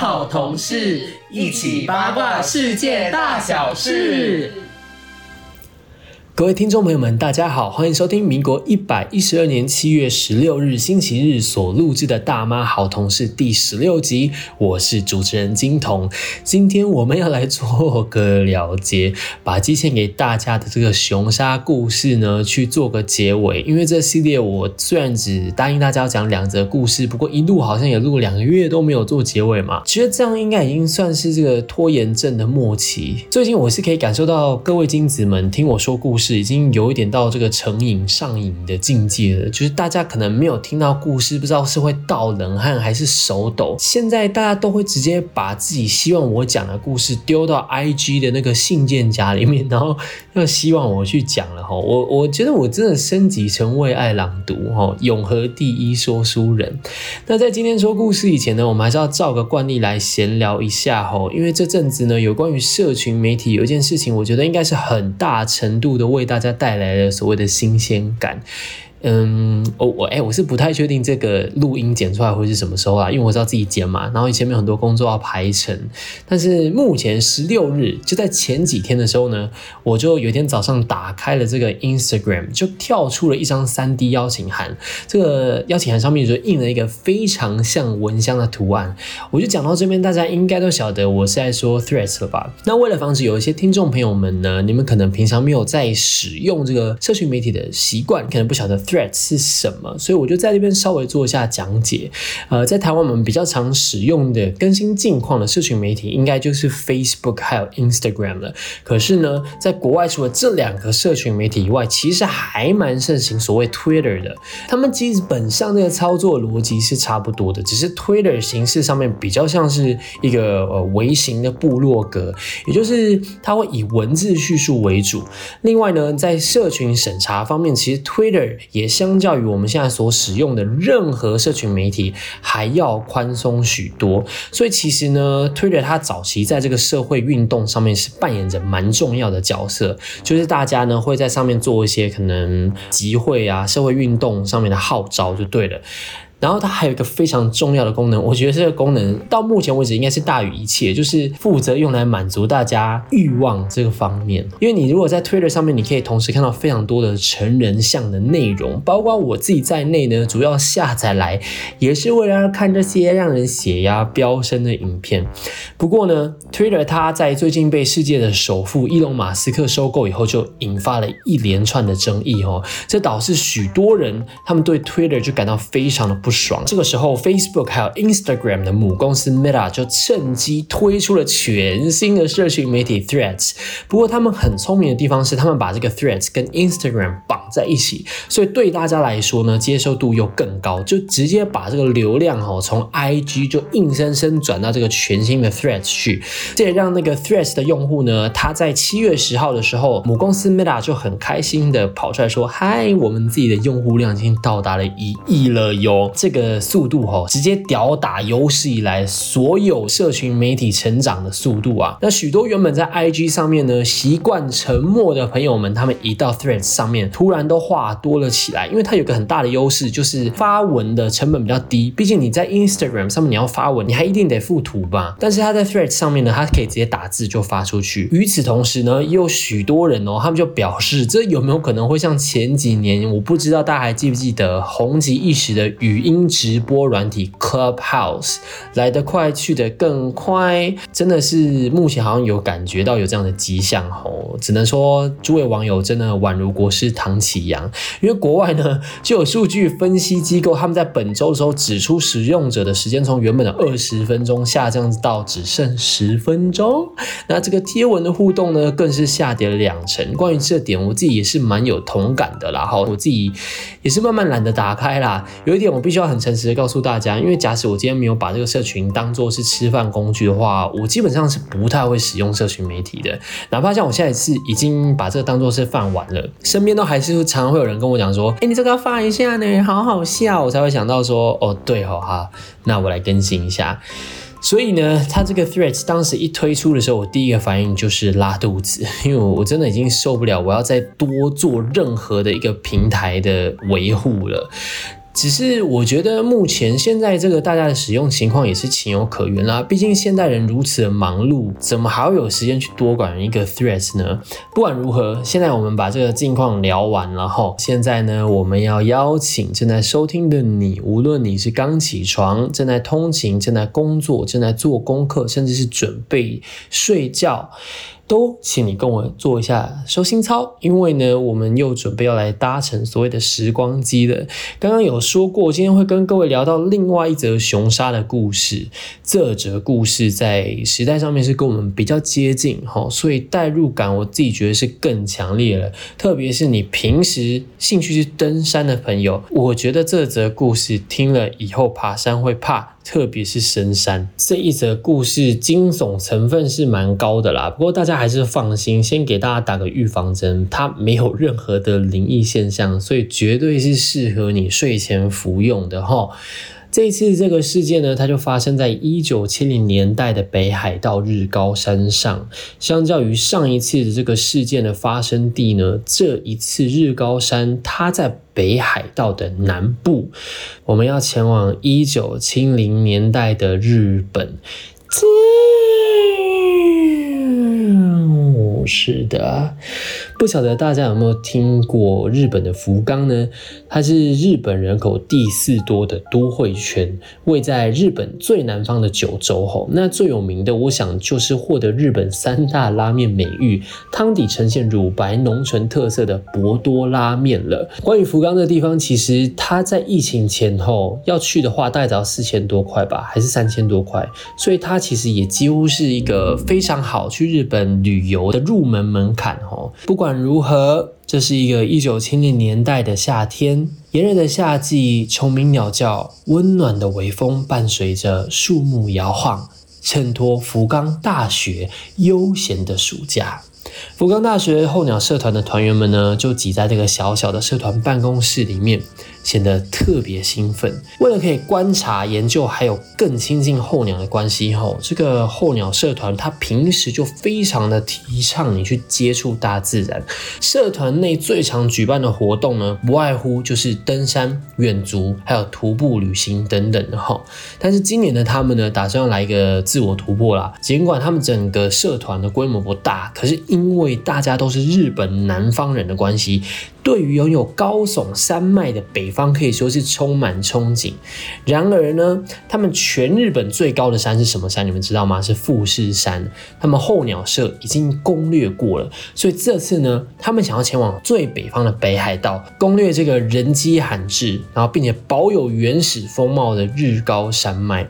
好同事，一起八卦世界大小事。各位听众朋友们，大家好，欢迎收听民国一百一十二年七月十六日星期日所录制的《大妈好同事》第十六集。我是主持人金童，今天我们要来做个了结，把之前给大家的这个熊杀故事呢，去做个结尾。因为这系列我虽然只答应大家要讲两则故事，不过一录好像也录两个月都没有做结尾嘛，觉得这样应该已经算是这个拖延症的末期。最近我是可以感受到各位金子们听我说故事。已经有一点到这个成瘾上瘾的境界了，就是大家可能没有听到故事，不知道是会倒冷汗还是手抖。现在大家都会直接把自己希望我讲的故事丢到 IG 的那个信件夹里面，然后要希望我去讲了哈。我我觉得我真的升级成为爱朗读哈，永和第一说书人。那在今天说故事以前呢，我们还是要照个惯例来闲聊一下哈，因为这阵子呢，有关于社群媒体有一件事情，我觉得应该是很大程度的为大家带来了所谓的新鲜感。嗯，我我哎，我是不太确定这个录音剪出来会是什么时候啊？因为我知道自己剪嘛，然后前面很多工作要排成。但是目前十六日就在前几天的时候呢，我就有一天早上打开了这个 Instagram，就跳出了一张三 D 邀请函。这个邀请函上面就印了一个非常像蚊香的图案。我就讲到这边，大家应该都晓得我是在说 Threads 了吧？那为了防止有一些听众朋友们呢，你们可能平常没有在使用这个社群媒体的习惯，可能不晓得。Threads 是什么？所以我就在这边稍微做一下讲解。呃，在台湾我们比较常使用的更新近况的社群媒体，应该就是 Facebook 还有 Instagram 了。可是呢，在国外除了这两个社群媒体以外，其实还蛮盛行所谓 Twitter 的。他们基本上那个操作逻辑是差不多的，只是 Twitter 形式上面比较像是一个呃微型的部落格，也就是它会以文字叙述为主。另外呢，在社群审查方面，其实 Twitter 也也相较于我们现在所使用的任何社群媒体还要宽松许多，所以其实呢，Twitter 它早期在这个社会运动上面是扮演着蛮重要的角色，就是大家呢会在上面做一些可能集会啊、社会运动上面的号召就对了。然后它还有一个非常重要的功能，我觉得这个功能到目前为止应该是大于一切，就是负责用来满足大家欲望这个方面。因为你如果在 Twitter 上面，你可以同时看到非常多的成人向的内容，包括我自己在内呢，主要下载来也是为了要看这些让人血压飙升的影片。不过呢，Twitter 它在最近被世界的首富伊隆马斯克收购以后，就引发了一连串的争议哦，这导致许多人他们对 Twitter 就感到非常的不。不爽。这个时候，Facebook 还有 Instagram 的母公司 Meta 就趁机推出了全新的社群媒体 Threads。不过，他们很聪明的地方是，他们把这个 Threads 跟 Instagram 绑在一起，所以对大家来说呢，接受度又更高，就直接把这个流量哈从 IG 就硬生生转到这个全新的 Threads 去。这也让那个 Threads 的用户呢，他在七月十号的时候，母公司 Meta 就很开心的跑出来说：“嗨，我们自己的用户量已经到达了一亿了哟。”这个速度哈，直接吊打有史以来所有社群媒体成长的速度啊！那许多原本在 IG 上面呢习惯沉默的朋友们，他们一到 Threads 上面，突然都话多了起来，因为它有个很大的优势，就是发文的成本比较低。毕竟你在 Instagram 上面你要发文，你还一定得附图吧？但是它在 Threads 上面呢，它可以直接打字就发出去。与此同时呢，也有许多人哦，他们就表示，这有没有可能会像前几年，我不知道大家还记不记得红极一时的语音。音直播软体 Clubhouse 来得快，去得更快，真的是目前好像有感觉到有这样的迹象哦。只能说诸位网友真的宛如国师唐启阳，因为国外呢就有数据分析机构，他们在本周的时候指出，使用者的时间从原本的二十分钟下降到只剩十分钟。那这个贴文的互动呢，更是下跌了两成。关于这点，我自己也是蛮有同感的啦。哈，我自己也是慢慢懒得打开啦。有一点我必须。要很诚实的告诉大家，因为假使我今天没有把这个社群当做是吃饭工具的话，我基本上是不太会使用社群媒体的。哪怕像我现在是已经把这个当做是饭碗了，身边都还是常常会有人跟我讲说：“哎，你这个要发一下呢，好好笑。”我才会想到说：“哦，对哦，哈，那我来更新一下。”所以呢，它这个 Threads 当时一推出的时候，我第一个反应就是拉肚子，因为我真的已经受不了，我要再多做任何的一个平台的维护了。只是我觉得目前现在这个大家的使用情况也是情有可原啦。毕竟现代人如此的忙碌，怎么还会有时间去多管一个 Threads 呢？不管如何，现在我们把这个近况聊完了后，现在呢，我们要邀请正在收听的你，无论你是刚起床、正在通勤、正在工作、正在做功课，甚至是准备睡觉。都请你跟我做一下收心操，因为呢，我们又准备要来搭乘所谓的时光机了。刚刚有说过，今天会跟各位聊到另外一则熊杀的故事。这则故事在时代上面是跟我们比较接近，哈，所以代入感我自己觉得是更强烈了。特别是你平时兴趣是登山的朋友，我觉得这则故事听了以后爬山会怕。特别是深山这一则故事，惊悚成分是蛮高的啦。不过大家还是放心，先给大家打个预防针，它没有任何的灵异现象，所以绝对是适合你睡前服用的哈。这一次这个事件呢，它就发生在一九七零年代的北海道日高山上。相较于上一次的这个事件的发生地呢，这一次日高山它在北海道的南部。我们要前往一九七零年代的日本。是的，不晓得大家有没有听过日本的福冈呢？它是日本人口第四多的都会圈，位在日本最南方的九州。吼，那最有名的，我想就是获得日本三大拉面美誉，汤底呈现乳白浓醇特色的博多拉面了。关于福冈的地方，其实它在疫情前后要去的话，大概只要四千多块吧，还是三千多块，所以它其实也几乎是一个非常好去日本旅游的。入门门槛哦，不管如何，这是一个一九七零年代的夏天，炎热的夏季，虫鸣鸟叫，温暖的微风伴随着树木摇晃，衬托福冈大学悠闲的暑假。福冈大学候鸟社团的团员们呢，就挤在这个小小的社团办公室里面。显得特别兴奋。为了可以观察、研究，还有更亲近候鸟的关系，后，这个候鸟社团它平时就非常的提倡你去接触大自然。社团内最常举办的活动呢，不外乎就是登山、远足，还有徒步旅行等等的哈。但是今年呢，他们呢打算要来一个自我突破啦。尽管他们整个社团的规模不大，可是因为大家都是日本南方人的关系。对于拥有高耸山脉的北方，可以说是充满憧憬。然而呢，他们全日本最高的山是什么山？你们知道吗？是富士山。他们候鸟社已经攻略过了，所以这次呢，他们想要前往最北方的北海道，攻略这个人迹罕至，然后并且保有原始风貌的日高山脉。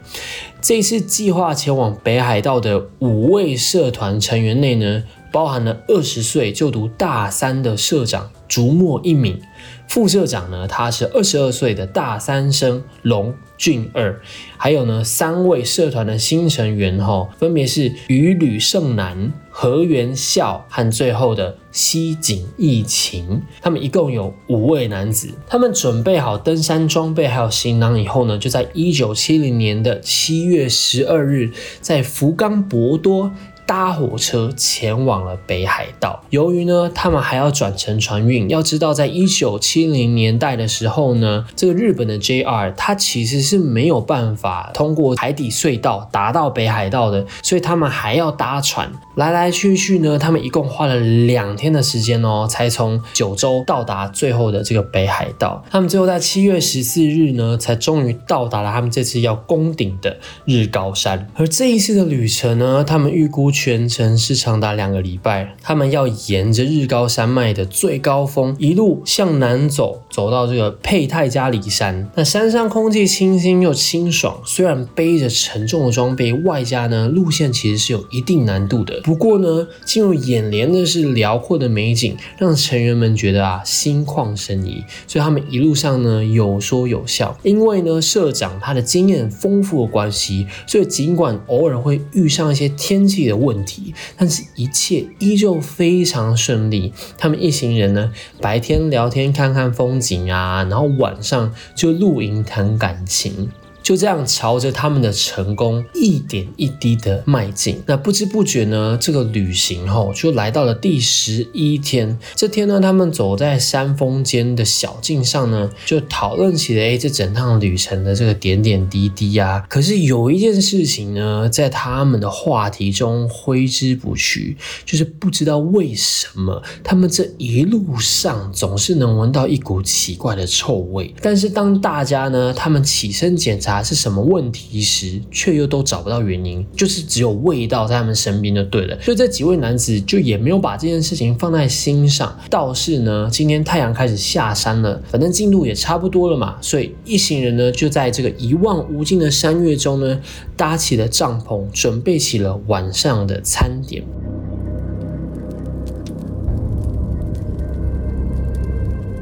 这次计划前往北海道的五位社团成员内呢，包含了二十岁就读大三的社长。竹墨一敏，副社长呢，他是二十二岁的大三生龙俊二，还有呢三位社团的新成员哈，分别是羽吕胜男、河原孝和最后的西井义晴，他们一共有五位男子，他们准备好登山装备还有行囊以后呢，就在一九七零年的七月十二日，在福冈博多。搭火车前往了北海道。由于呢，他们还要转乘船运。要知道，在一九七零年代的时候呢，这个日本的 JR 它其实是没有办法通过海底隧道达到北海道的，所以他们还要搭船来来去去呢。他们一共花了两天的时间哦，才从九州到达最后的这个北海道。他们最后在七月十四日呢，才终于到达了他们这次要攻顶的日高山。而这一次的旅程呢，他们预估。全程是长达两个礼拜，他们要沿着日高山脉的最高峰一路向南走，走到这个佩泰加里山。那山上空气清新又清爽，虽然背着沉重的装备，外加呢路线其实是有一定难度的。不过呢，进入眼帘的是辽阔的美景，让成员们觉得啊心旷神怡。所以他们一路上呢有说有笑，因为呢社长他的经验丰富的关系，所以尽管偶尔会遇上一些天气的问问题，但是一切依旧非常顺利。他们一行人呢，白天聊天看看风景啊，然后晚上就露营谈感情。就这样朝着他们的成功一点一滴的迈进。那不知不觉呢，这个旅行吼就来到了第十一天。这天呢，他们走在山峰间的小径上呢，就讨论起了哎，这整趟旅程的这个点点滴滴啊。可是有一件事情呢，在他们的话题中挥之不去，就是不知道为什么他们这一路上总是能闻到一股奇怪的臭味。但是当大家呢，他们起身检查。是什么问题时，却又都找不到原因，就是只有味道在他们身边就对了。所以这几位男子就也没有把这件事情放在心上。倒是呢，今天太阳开始下山了，反正进度也差不多了嘛，所以一行人呢就在这个一望无尽的山岳中呢搭起了帐篷，准备起了晚上的餐点。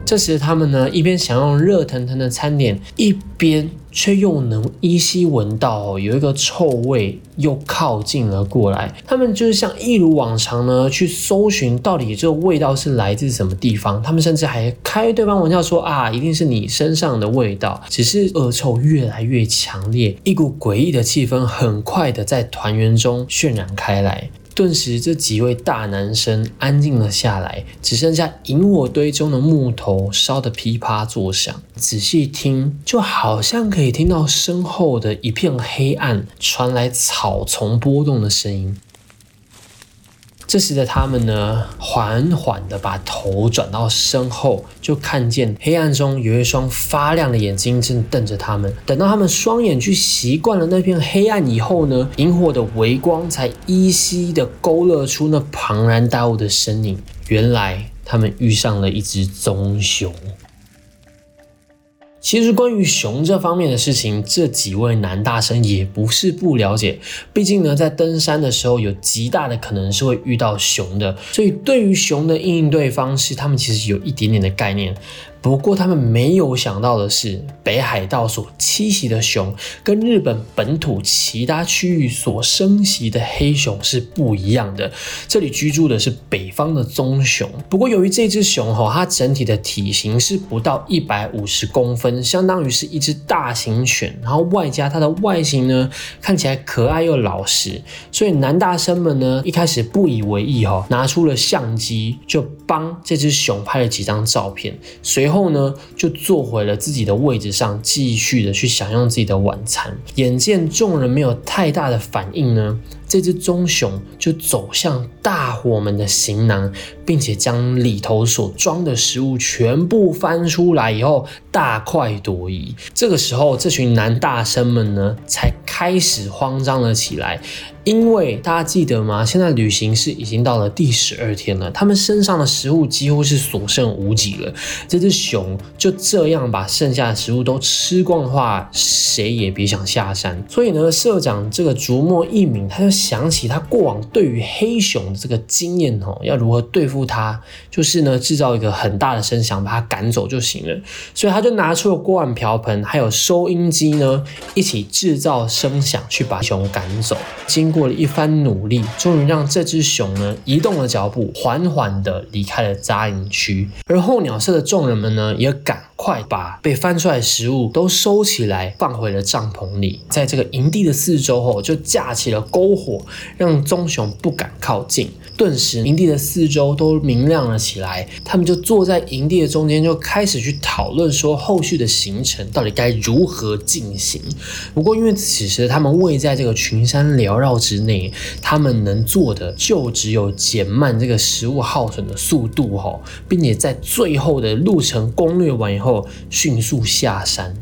这时，他们呢一边享用热腾腾的餐点，一边却又能依稀闻到有一个臭味又靠近了过来。他们就是像一如往常呢去搜寻到底这个味道是来自什么地方。他们甚至还开对方玩笑说啊，一定是你身上的味道。只是恶臭越来越强烈，一股诡异的气氛很快的在团圆中渲染开来。顿时，这几位大男生安静了下来，只剩下萤火堆中的木头烧得噼啪作响。仔细听，就好像可以听到身后的一片黑暗传来草丛波动的声音。这时的他们呢，缓缓地把头转到身后，就看见黑暗中有一双发亮的眼睛正瞪着他们。等到他们双眼去习惯了那片黑暗以后呢，萤火的微光才依稀地勾勒出那庞然大物的身影。原来他们遇上了一只棕熊。其实关于熊这方面的事情，这几位男大生也不是不了解。毕竟呢，在登山的时候，有极大的可能是会遇到熊的，所以对于熊的应对方式，他们其实有一点点的概念。不过，他们没有想到的是，北海道所栖息的熊跟日本本土其他区域所生息的黑熊是不一样的。这里居住的是北方的棕熊。不过，由于这只熊哈，它整体的体型是不到一百五十公分，相当于是一只大型犬。然后外加它的外形呢，看起来可爱又老实，所以男大生们呢一开始不以为意哈，拿出了相机就帮这只熊拍了几张照片，随。然后呢，就坐回了自己的位置上，继续的去享用自己的晚餐。眼见众人没有太大的反应呢，这只棕熊就走向大伙们的行囊，并且将里头所装的食物全部翻出来以后，大快朵颐。这个时候，这群男大生们呢，才开始慌张了起来。因为大家记得吗？现在旅行是已经到了第十二天了，他们身上的食物几乎是所剩无几了。这只熊就这样把剩下的食物都吃光的话，谁也别想下山。所以呢，社长这个竹墨一敏，他就想起他过往对于黑熊的这个经验哦，要如何对付它，就是呢制造一个很大的声响把它赶走就行了。所以他他就拿出了锅碗瓢盆还有收音机呢，一起制造声响去把熊赶走。经过过了一番努力，终于让这只熊呢移动了脚步，缓缓地离开了扎营区。而候鸟社的众人们呢，也赶快把被翻出来的食物都收起来，放回了帐篷里。在这个营地的四周后，就架起了篝火，让棕熊不敢靠近。顿时，营地的四周都明亮了起来。他们就坐在营地的中间，就开始去讨论说后续的行程到底该如何进行。不过，因为此时他们位在这个群山缭绕之内，他们能做的就只有减慢这个食物耗损的速度哈，并且在最后的路程攻略完以后，迅速下山。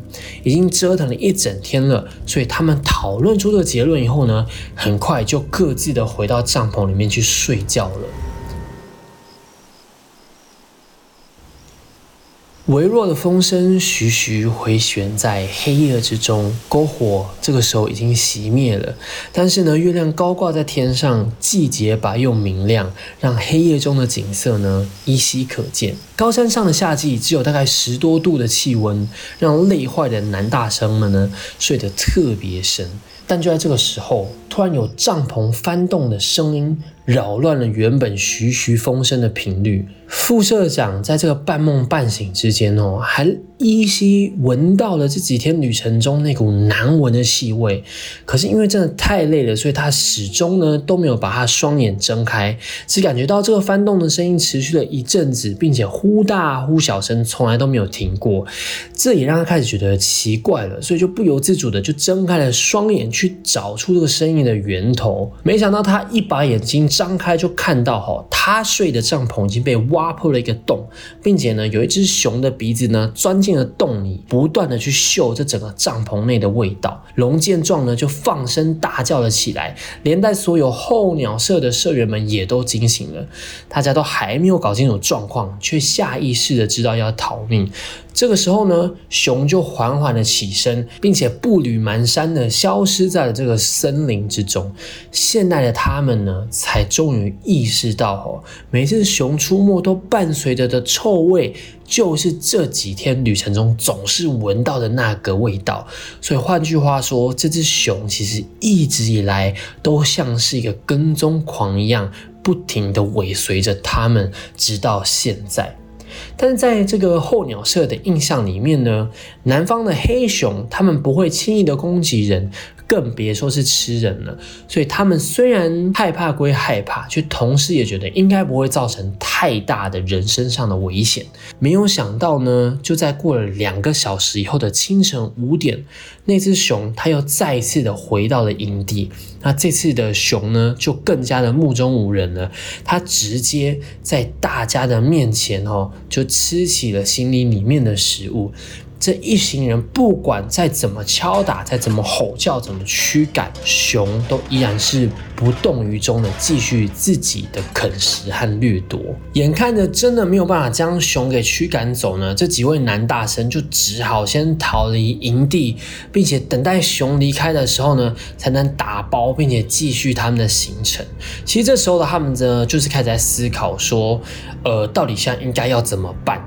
已经折腾了一整天了，所以他们讨论出的结论以后呢，很快就各自的回到帐篷里面去睡觉了。微弱的风声徐徐回旋在黑夜之中，篝火这个时候已经熄灭了。但是呢，月亮高挂在天上，季节白又明亮，让黑夜中的景色呢依稀可见。高山上的夏季只有大概十多度的气温，让累坏的男大生们呢睡得特别深。但就在这个时候，突然有帐篷翻动的声音扰乱了原本徐徐风声的频率。副社长在这个半梦半醒之间哦，还依稀闻到了这几天旅程中那股难闻的气味。可是因为真的太累了，所以他始终呢都没有把他双眼睁开，只感觉到这个翻动的声音持续了一阵子，并且忽大忽小声，从来都没有停过。这也让他开始觉得奇怪了，所以就不由自主的就睁开了双眼去找出这个声音的源头。没想到他一把眼睛张开，就看到哈，他睡的帐篷已经被挖挖破了一个洞，并且呢，有一只熊的鼻子呢钻进了洞里，不断的去嗅这整个帐篷内的味道。龙见状呢，就放声大叫了起来，连带所有候鸟社的社员们也都惊醒了。大家都还没有搞清楚状况，却下意识的知道要逃命。这个时候呢，熊就缓缓的起身，并且步履蹒跚的消失在了这个森林之中。现代的他们呢，才终于意识到哦，每次熊出没都伴随着的臭味，就是这几天旅程中总是闻到的那个味道。所以换句话说，这只熊其实一直以来都像是一个跟踪狂一样，不停的尾随着他们，直到现在。但是在这个候鸟社的印象里面呢，南方的黑熊他们不会轻易的攻击人。更别说是吃人了，所以他们虽然害怕归害怕，却同时也觉得应该不会造成太大的人身上的危险。没有想到呢，就在过了两个小时以后的清晨五点，那只熊它又再一次的回到了营地。那这次的熊呢，就更加的目中无人了，它直接在大家的面前哦，就吃起了行李里面的食物。这一行人不管再怎么敲打，再怎么吼叫，怎么驱赶，熊都依然是不动于衷的，继续自己的啃食和掠夺。眼看着真的没有办法将熊给驱赶走呢，这几位男大生就只好先逃离营地，并且等待熊离开的时候呢，才能打包并且继续他们的行程。其实这时候的他们呢，就是开始在思考说，呃，到底现在应该要怎么办？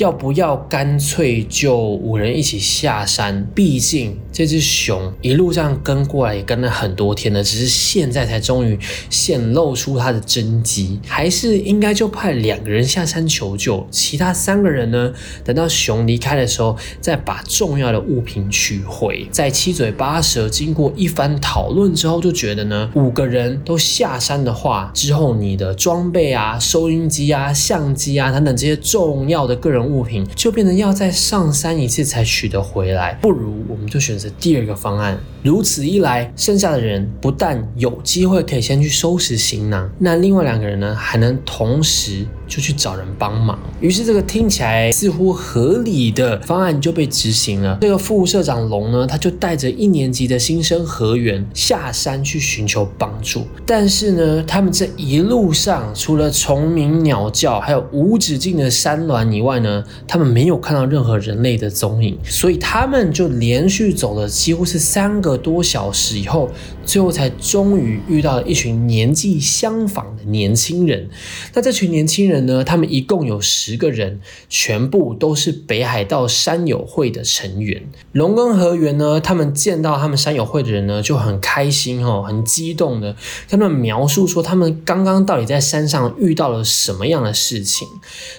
要不要干脆就五人一起下山？毕竟这只熊一路上跟过来也跟了很多天了，只是现在才终于显露出它的真迹。还是应该就派两个人下山求救，其他三个人呢？等到熊离开的时候，再把重要的物品取回。在七嘴八舌经过一番讨论之后，就觉得呢，五个人都下山的话，之后你的装备啊、收音机啊、相机啊等等这些重要的个人。物品就变成要再上山一次才取得回来，不如我们就选择第二个方案。如此一来，剩下的人不但有机会可以先去收拾行囊，那另外两个人呢，还能同时就去找人帮忙。于是，这个听起来似乎合理的方案就被执行了。这个副社长龙呢，他就带着一年级的新生何源下山去寻求帮助。但是呢，他们这一路上除了虫鸣鸟叫，还有无止境的山峦以外呢，他们没有看到任何人类的踪影，所以他们就连续走了几乎是三个个多小时以后，最后才终于遇到了一群年纪相仿的年轻人。那这群年轻人呢？他们一共有十个人，全部都是北海道山友会的成员。龙跟河源呢，他们见到他们山友会的人呢，就很开心哦，很激动的跟他们描述说，他们刚刚到底在山上遇到了什么样的事情。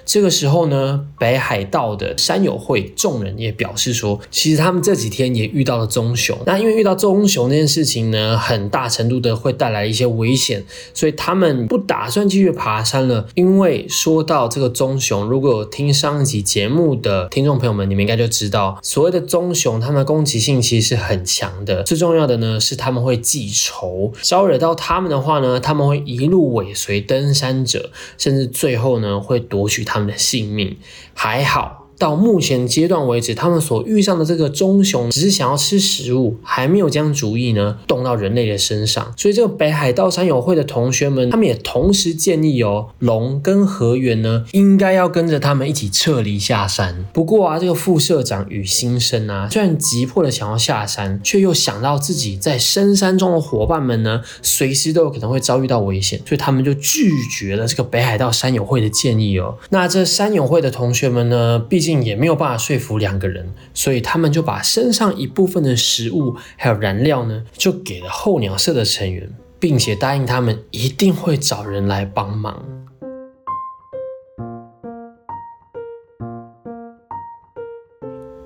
这个时候呢，北海道的山友会众人也表示说，其实他们这几天也遇到了棕熊。那因为遇到棕熊那件事情呢，很大程度的会带来一些危险，所以他们不打算继续爬山了。因为说到这个棕熊，如果有听上一集节目的听众朋友们，你们应该就知道，所谓的棕熊，它们攻击性其实是很强的。最重要的呢，是他们会记仇，招惹到他们的话呢，他们会一路尾随登山者，甚至最后呢，会夺取他们的性命。还好。到目前阶段为止，他们所遇上的这个棕熊只是想要吃食物，还没有将主意呢动到人类的身上。所以这个北海道山友会的同学们，他们也同时建议哦，龙跟河源呢应该要跟着他们一起撤离下山。不过啊，这个副社长与新生啊，虽然急迫的想要下山，却又想到自己在深山中的伙伴们呢，随时都有可能会遭遇到危险，所以他们就拒绝了这个北海道山友会的建议哦。那这山友会的同学们呢，毕竟竟。也没有办法说服两个人，所以他们就把身上一部分的食物还有燃料呢，就给了候鸟社的成员，并且答应他们一定会找人来帮忙。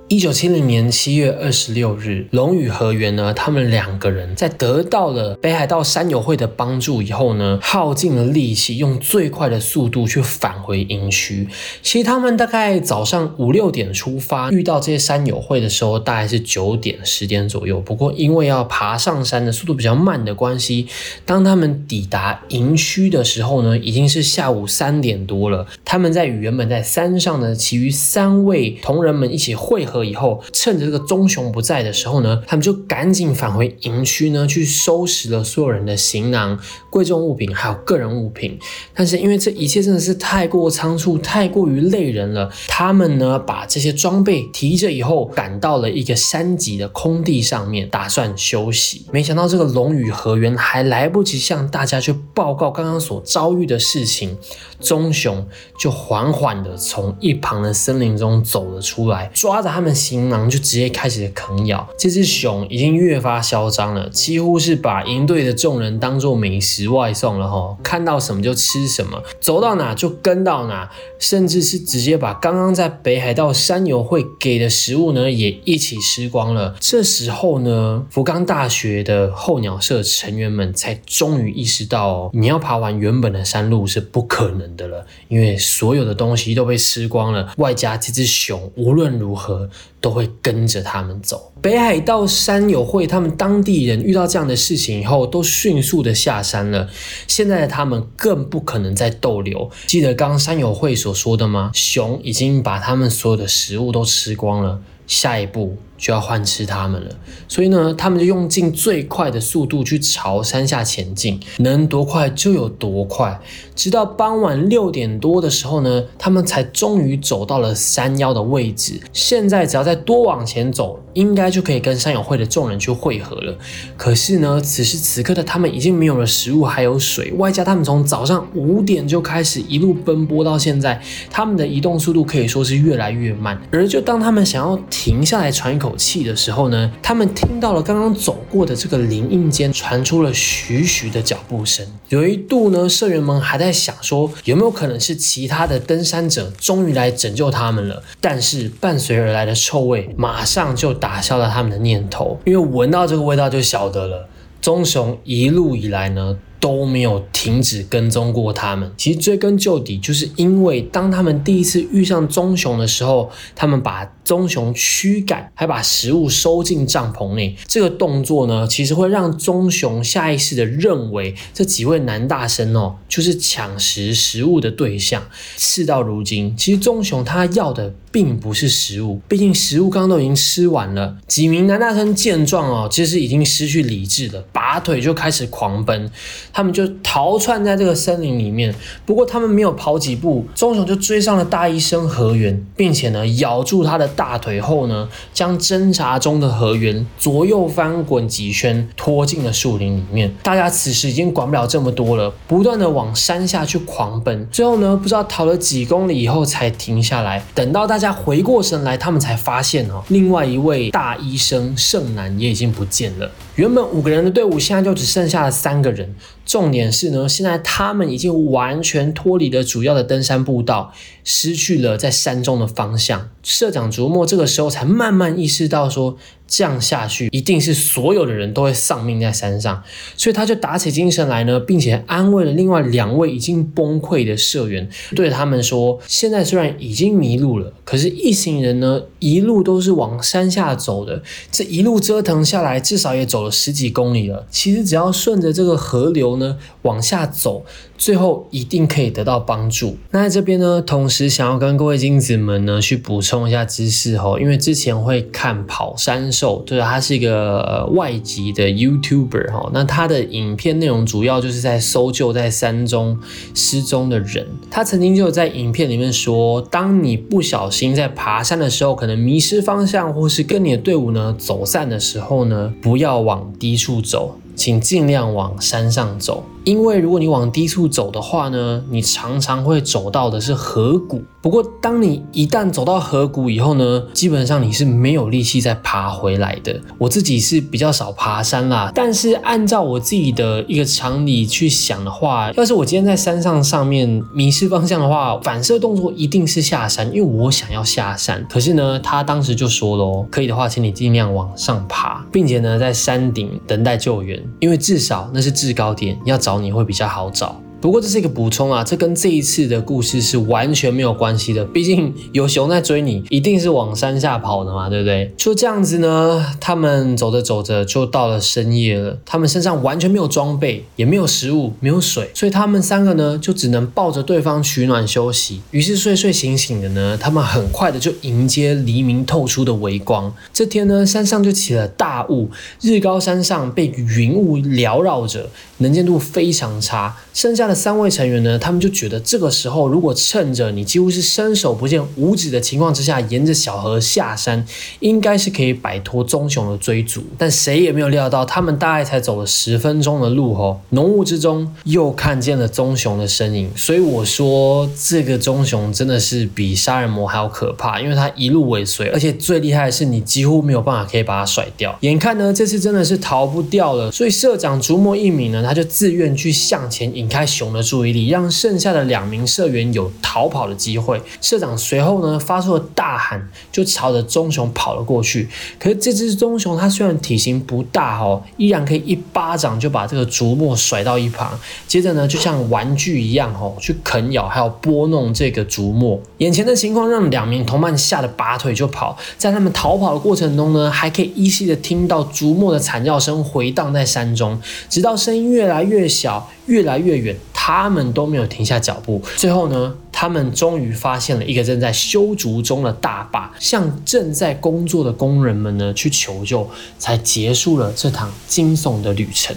一九七零年七月二十六日，龙与河原呢，他们两个人在得到了北海道山友会的帮助以后呢，耗尽了力气，用最快的速度去返回营区。其实他们大概早上五六点出发，遇到这些山友会的时候，大概是九点十点左右。不过因为要爬上山的速度比较慢的关系，当他们抵达营区的时候呢，已经是下午三点多了。他们在与原本在山上的其余三位同仁们一起会合。以后，趁着这个棕熊不在的时候呢，他们就赶紧返回营区呢，去收拾了所有人的行囊、贵重物品，还有个人物品。但是因为这一切真的是太过仓促，太过于累人了，他们呢把这些装备提着以后，赶到了一个山脊的空地上面，打算休息。没想到这个龙与河原还来不及向大家去报告刚刚所遭遇的事情，棕熊就缓缓的从一旁的森林中走了出来，抓着他们。们行囊就直接开始啃咬，这只熊已经越发嚣张了，几乎是把营队的众人当做美食外送了哈，看到什么就吃什么，走到哪就跟到哪，甚至是直接把刚刚在北海道山友会给的食物呢也一起吃光了。这时候呢，福冈大学的候鸟社成员们才终于意识到，哦，你要爬完原本的山路是不可能的了，因为所有的东西都被吃光了，外加这只熊无论如何。都会跟着他们走。北海道山友会，他们当地人遇到这样的事情以后，都迅速的下山了。现在的他们更不可能再逗留。记得刚山友会所说的吗？熊已经把他们所有的食物都吃光了。下一步就要换吃他们了，所以呢，他们就用尽最快的速度去朝山下前进，能多快就有多快。直到傍晚六点多的时候呢，他们才终于走到了山腰的位置。现在只要再多往前走，应该就可以跟山友会的众人去汇合了。可是呢，此时此刻的他们已经没有了食物，还有水，外加他们从早上五点就开始一路奔波到现在，他们的移动速度可以说是越来越慢。而就当他们想要停下来喘一口口气的时候呢，他们听到了刚刚走过的这个林荫间传出了徐徐的脚步声。有一度呢，社员们还在想说，有没有可能是其他的登山者终于来拯救他们了？但是伴随而来的臭味马上就打消了他们的念头，因为闻到这个味道就晓得了，棕熊一路以来呢。都没有停止跟踪过他们。其实追根究底，就是因为当他们第一次遇上棕熊的时候，他们把棕熊驱赶，还把食物收进帐篷内。这个动作呢，其实会让棕熊下意识的认为这几位男大生哦，就是抢食食物的对象。事到如今，其实棕熊他要的并不是食物，毕竟食物刚刚都已经吃完了。几名男大生见状哦，其实已经失去理智了，拔腿就开始狂奔。他们就逃窜在这个森林里面，不过他们没有跑几步，棕熊就追上了大医生河原，并且呢咬住他的大腿后呢，将挣扎中的河源左右翻滚几圈，拖进了树林里面。大家此时已经管不了这么多了，不断的往山下去狂奔。最后呢，不知道逃了几公里以后才停下来。等到大家回过神来，他们才发现哦，另外一位大医生盛男也已经不见了。原本五个人的队伍，现在就只剩下了三个人。重点是呢，现在他们已经完全脱离了主要的登山步道，失去了在山中的方向。社长竹墨这个时候才慢慢意识到说。这样下去，一定是所有的人都会丧命在山上，所以他就打起精神来呢，并且安慰了另外两位已经崩溃的社员，对他们说：现在虽然已经迷路了，可是一行人呢，一路都是往山下走的，这一路折腾下来，至少也走了十几公里了。其实只要顺着这个河流呢往下走。最后一定可以得到帮助。那在这边呢，同时想要跟各位金子们呢去补充一下知识哦，因为之前会看跑山兽，就是他是一个外籍的 YouTuber 哈。那他的影片内容主要就是在搜救在山中失踪的人。他曾经就在影片里面说，当你不小心在爬山的时候，可能迷失方向，或是跟你的队伍呢走散的时候呢，不要往低处走。请尽量往山上走，因为如果你往低处走的话呢，你常常会走到的是河谷。不过，当你一旦走到河谷以后呢，基本上你是没有力气再爬回来的。我自己是比较少爬山啦，但是按照我自己的一个常理去想的话，要是我今天在山上上面迷失方向的话，反射动作一定是下山，因为我想要下山。可是呢，他当时就说了哦，可以的话，请你尽量往上爬，并且呢，在山顶等待救援，因为至少那是制高点，要找你会比较好找。不过这是一个补充啊，这跟这一次的故事是完全没有关系的。毕竟有熊在追你，一定是往山下跑的嘛，对不对？就这样子呢，他们走着走着就到了深夜了。他们身上完全没有装备，也没有食物，没有水，所以他们三个呢就只能抱着对方取暖休息。于是睡睡醒醒的呢，他们很快的就迎接黎明透出的微光。这天呢，山上就起了大雾，日高山上被云雾缭绕着，能见度非常差。剩下的。三位成员呢，他们就觉得这个时候，如果趁着你几乎是伸手不见五指的情况之下，沿着小河下山，应该是可以摆脱棕熊的追逐。但谁也没有料到，他们大概才走了十分钟的路哦，浓雾之中又看见了棕熊的身影。所以我说，这个棕熊真的是比杀人魔还要可怕，因为它一路尾随，而且最厉害的是，你几乎没有办法可以把它甩掉。眼看呢，这次真的是逃不掉了，所以社长竹墨一名呢，他就自愿去向前引开熊。的注意力，让剩下的两名社员有逃跑的机会。社长随后呢发出了大喊，就朝着棕熊跑了过去。可是这只棕熊它虽然体型不大哦，依然可以一巴掌就把这个竹墨甩到一旁，接着呢就像玩具一样哦去啃咬，还有拨弄这个竹墨。眼前的情况让两名同伴吓得拔腿就跑。在他们逃跑的过程中呢，还可以依稀的听到竹墨的惨叫声回荡在山中，直到声音越来越小，越来越远。他们都没有停下脚步，最后呢，他们终于发现了一个正在修筑中的大坝，向正在工作的工人们呢去求救，才结束了这趟惊悚的旅程。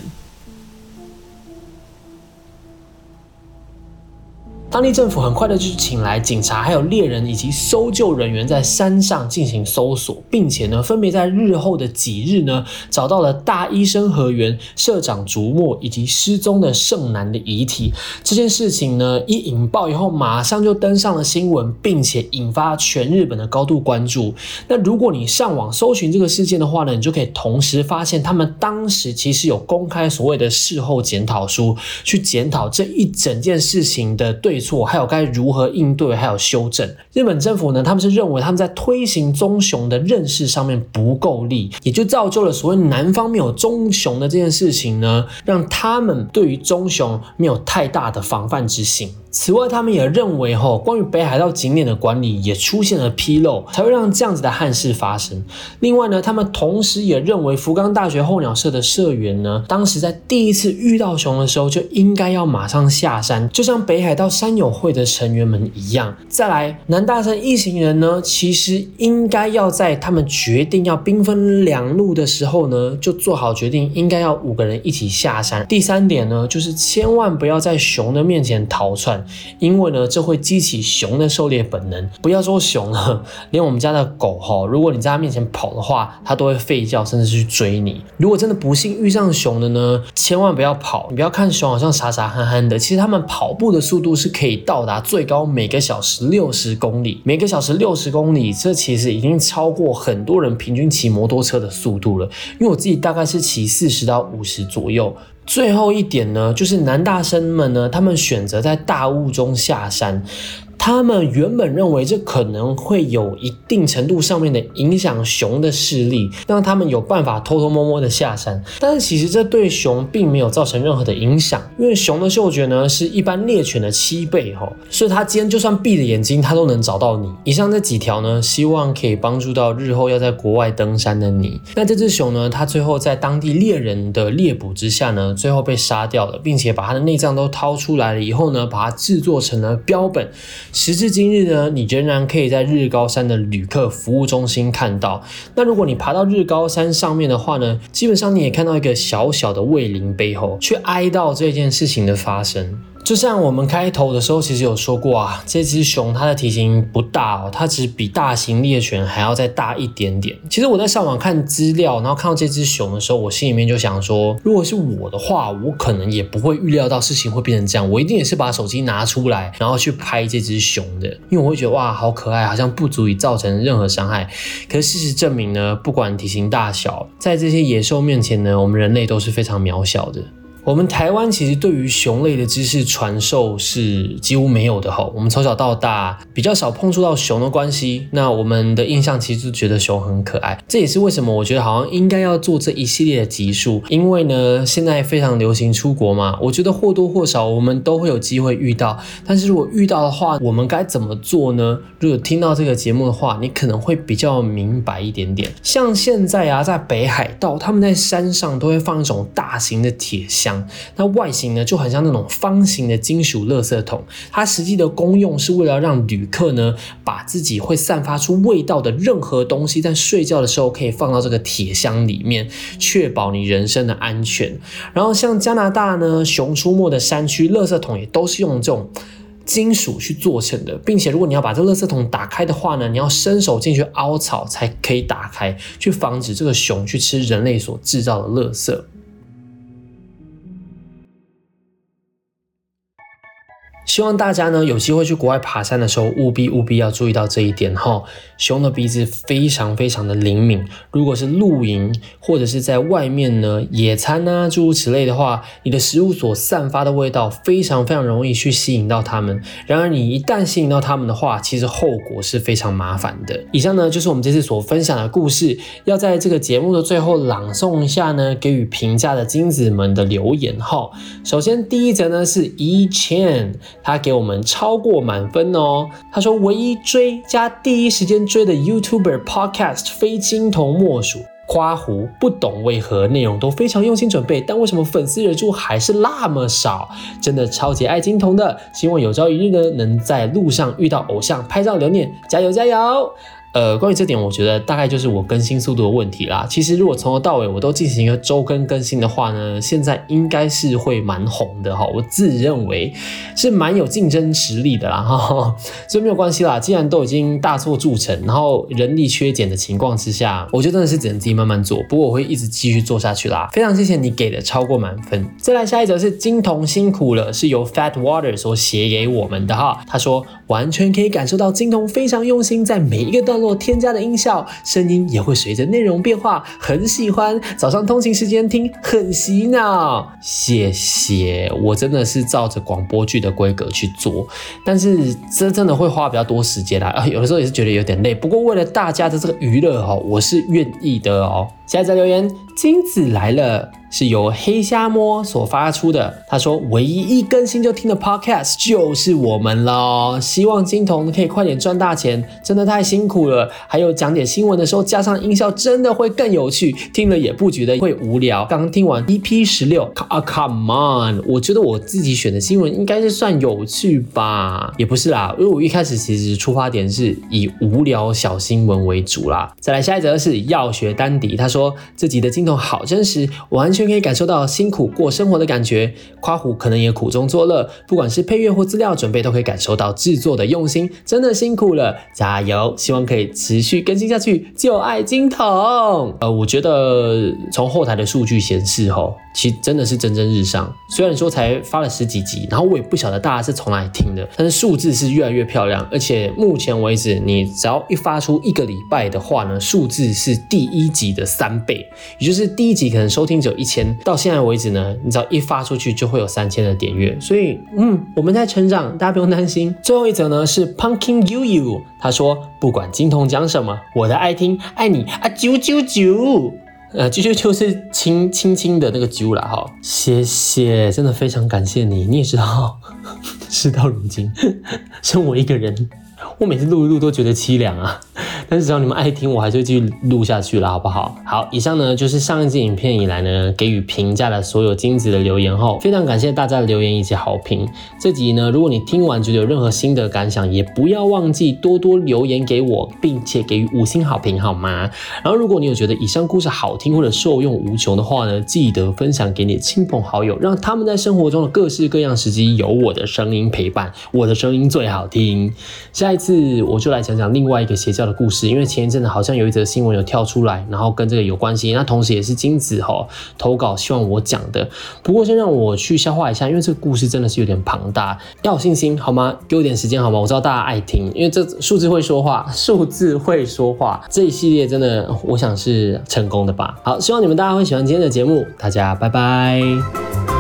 当地政府很快的就请来警察、还有猎人以及搜救人员在山上进行搜索，并且呢，分别在日后的几日呢，找到了大医生河原、社长竹墨以及失踪的圣男的遗体。这件事情呢，一引爆以后，马上就登上了新闻，并且引发全日本的高度关注。那如果你上网搜寻这个事件的话呢，你就可以同时发现，他们当时其实有公开所谓的事后检讨书，去检讨这一整件事情的对对。错，还有该如何应对，还有修正。日本政府呢，他们是认为他们在推行棕熊的认识上面不够力，也就造就了所谓南方没有棕熊的这件事情呢，让他们对于棕熊没有太大的防范之心。此外，他们也认为，吼，关于北海道景点的管理也出现了纰漏，才会让这样子的憾事发生。另外呢，他们同时也认为，福冈大学候鸟社的社员呢，当时在第一次遇到熊的时候，就应该要马上下山，就像北海道山友会的成员们一样。再来，南大山一行人呢，其实应该要在他们决定要兵分两路的时候呢，就做好决定，应该要五个人一起下山。第三点呢，就是千万不要在熊的面前逃窜。因为呢，这会激起熊的狩猎本能。不要说熊了，连我们家的狗哈，如果你在它面前跑的话，它都会吠叫，甚至去追你。如果真的不幸遇上熊的呢，千万不要跑。你不要看熊好像傻傻憨憨的，其实它们跑步的速度是可以到达最高每个小时六十公里。每个小时六十公里，这其实已经超过很多人平均骑摩托车的速度了。因为我自己大概是骑四十到五十左右。最后一点呢，就是男大生们呢，他们选择在大雾中下山。他们原本认为这可能会有一定程度上面的影响熊的视力，让他们有办法偷偷摸摸的下山。但是其实这对熊并没有造成任何的影响，因为熊的嗅觉呢是一般猎犬的七倍哈，所以它今天就算闭着眼睛，它都能找到你。以上这几条呢，希望可以帮助到日后要在国外登山的你。那这只熊呢，它最后在当地猎人的猎捕之下呢，最后被杀掉了，并且把它的内脏都掏出来了以后呢，把它制作成了标本。时至今日呢，你仍然可以在日高山的旅客服务中心看到。那如果你爬到日高山上面的话呢，基本上你也看到一个小小的卫灵碑后，去哀悼这件事情的发生。就像我们开头的时候其实有说过啊，这只熊它的体型不大哦，它只比大型猎犬还要再大一点点。其实我在上网看资料，然后看到这只熊的时候，我心里面就想说，如果是我的话，我可能也不会预料到事情会变成这样，我一定也是把手机拿出来，然后去拍这只熊的，因为我会觉得哇，好可爱，好像不足以造成任何伤害。可是事实证明呢，不管体型大小，在这些野兽面前呢，我们人类都是非常渺小的。我们台湾其实对于熊类的知识传授是几乎没有的哈，我们从小到大比较少碰触到熊的关系，那我们的印象其实就觉得熊很可爱，这也是为什么我觉得好像应该要做这一系列的集数，因为呢现在非常流行出国嘛，我觉得或多或少我们都会有机会遇到，但是如果遇到的话，我们该怎么做呢？如果听到这个节目的话，你可能会比较明白一点点。像现在啊，在北海道，他们在山上都会放一种大型的铁箱。那外形呢就很像那种方形的金属垃圾桶，它实际的功用是为了让旅客呢把自己会散发出味道的任何东西，在睡觉的时候可以放到这个铁箱里面，确保你人身的安全。然后像加拿大呢，熊出没的山区，垃圾桶也都是用这种金属去做成的，并且如果你要把这个垃圾桶打开的话呢，你要伸手进去凹槽才可以打开，去防止这个熊去吃人类所制造的垃圾。希望大家呢有机会去国外爬山的时候，务必务必要注意到这一点哈。熊的鼻子非常非常的灵敏，如果是露营或者是在外面呢野餐啊诸如此类的话，你的食物所散发的味道非常非常容易去吸引到它们。然而你一旦吸引到它们的话，其实后果是非常麻烦的。以上呢就是我们这次所分享的故事，要在这个节目的最后朗诵一下呢给予评价的金子们的留言哈。首先第一则呢是 E Chan。他给我们超过满分哦。他说，唯一追加第一时间追的 YouTuber Podcast 非金童莫属。夸胡不懂为何内容都非常用心准备，但为什么粉丝人数还是那么少？真的超级爱金童的，希望有朝一日呢，能在路上遇到偶像拍照留念，加油加油！呃，关于这点，我觉得大概就是我更新速度的问题啦。其实如果从头到尾我都进行一个周更更新的话呢，现在应该是会蛮红的哈。我自认为是蛮有竞争实力的啦哈，所以没有关系啦。既然都已经大错铸成，然后人力缺减的情况之下，我觉得真的是只能自己慢慢做。不过我会一直继续做下去啦。非常谢谢你给的超过满分。再来下一则是金童辛苦了，是由 Fat Water 所写给我们的哈。他说完全可以感受到金童非常用心，在每一个段。落添加的音效，声音也会随着内容变化，很喜欢。早上通勤时间听，很洗脑。谢谢，我真的是照着广播剧的规格去做，但是这真的会花比较多时间啦。啊，有的时候也是觉得有点累。不过为了大家的这个娱乐哈，我是愿意的哦。下一则留言，金子来了。是由黑瞎摸所发出的。他说：“唯一一更新就听的 Podcast 就是我们了。希望金童可以快点赚大钱，真的太辛苦了。还有讲解新闻的时候加上音效，真的会更有趣，听了也不觉得会无聊。刚听完 EP 十六啊，Come on！我觉得我自己选的新闻应该是算有趣吧？也不是啦，因为我一开始其实出发点是以无聊小新闻为主啦。再来下一则是要学丹迪，他说这集的金童好真实，完全。”全可以感受到辛苦过生活的感觉，夸虎可能也苦中作乐。不管是配乐或资料准备，都可以感受到制作的用心，真的辛苦了，加油！希望可以持续更新下去，就爱金童。呃，我觉得从后台的数据显示，吼。其实真的是蒸蒸日上，虽然说才发了十几集，然后我也不晓得大家是从哪里听的，但是数字是越来越漂亮，而且目前为止，你只要一发出一个礼拜的话呢，数字是第一集的三倍，也就是第一集可能收听只有一千，到现在为止呢，你只要一发出去就会有三千的点阅，所以嗯，我们在成长，大家不用担心。最后一则呢是 Pumpkin You You，他说不管金童讲什么，我的爱听爱你啊九九九。呃，啾啾就是轻轻轻的那个啾啦，哈，谢谢，真的非常感谢你。你也知道，事到如今，剩我一个人我每次录一录都觉得凄凉啊。但是只要你们爱听，我还是会继续录下去了，好不好？好，以上呢就是上一集影片以来呢给予评价的所有金子的留言后，非常感谢大家的留言以及好评。这集呢，如果你听完觉得有任何心得感想，也不要忘记多多留言给我，并且给予五星好评，好吗？然后如果你有觉得以上故事好听或者受用无穷的话呢，记得分享给你亲朋好友，让他们在生活中的各式各样时机有我的声音陪伴，我的声音最好听。下一次我就来讲讲另外一个邪教的故事。因为前一阵子好像有一则新闻有跳出来，然后跟这个有关系，那同时也是金子哈投稿希望我讲的。不过先让我去消化一下，因为这个故事真的是有点庞大，要有信心好吗？给我点时间好吗？我知道大家爱听，因为这数字会说话，数字会说话这一系列真的我想是成功的吧。好，希望你们大家会喜欢今天的节目，大家拜拜。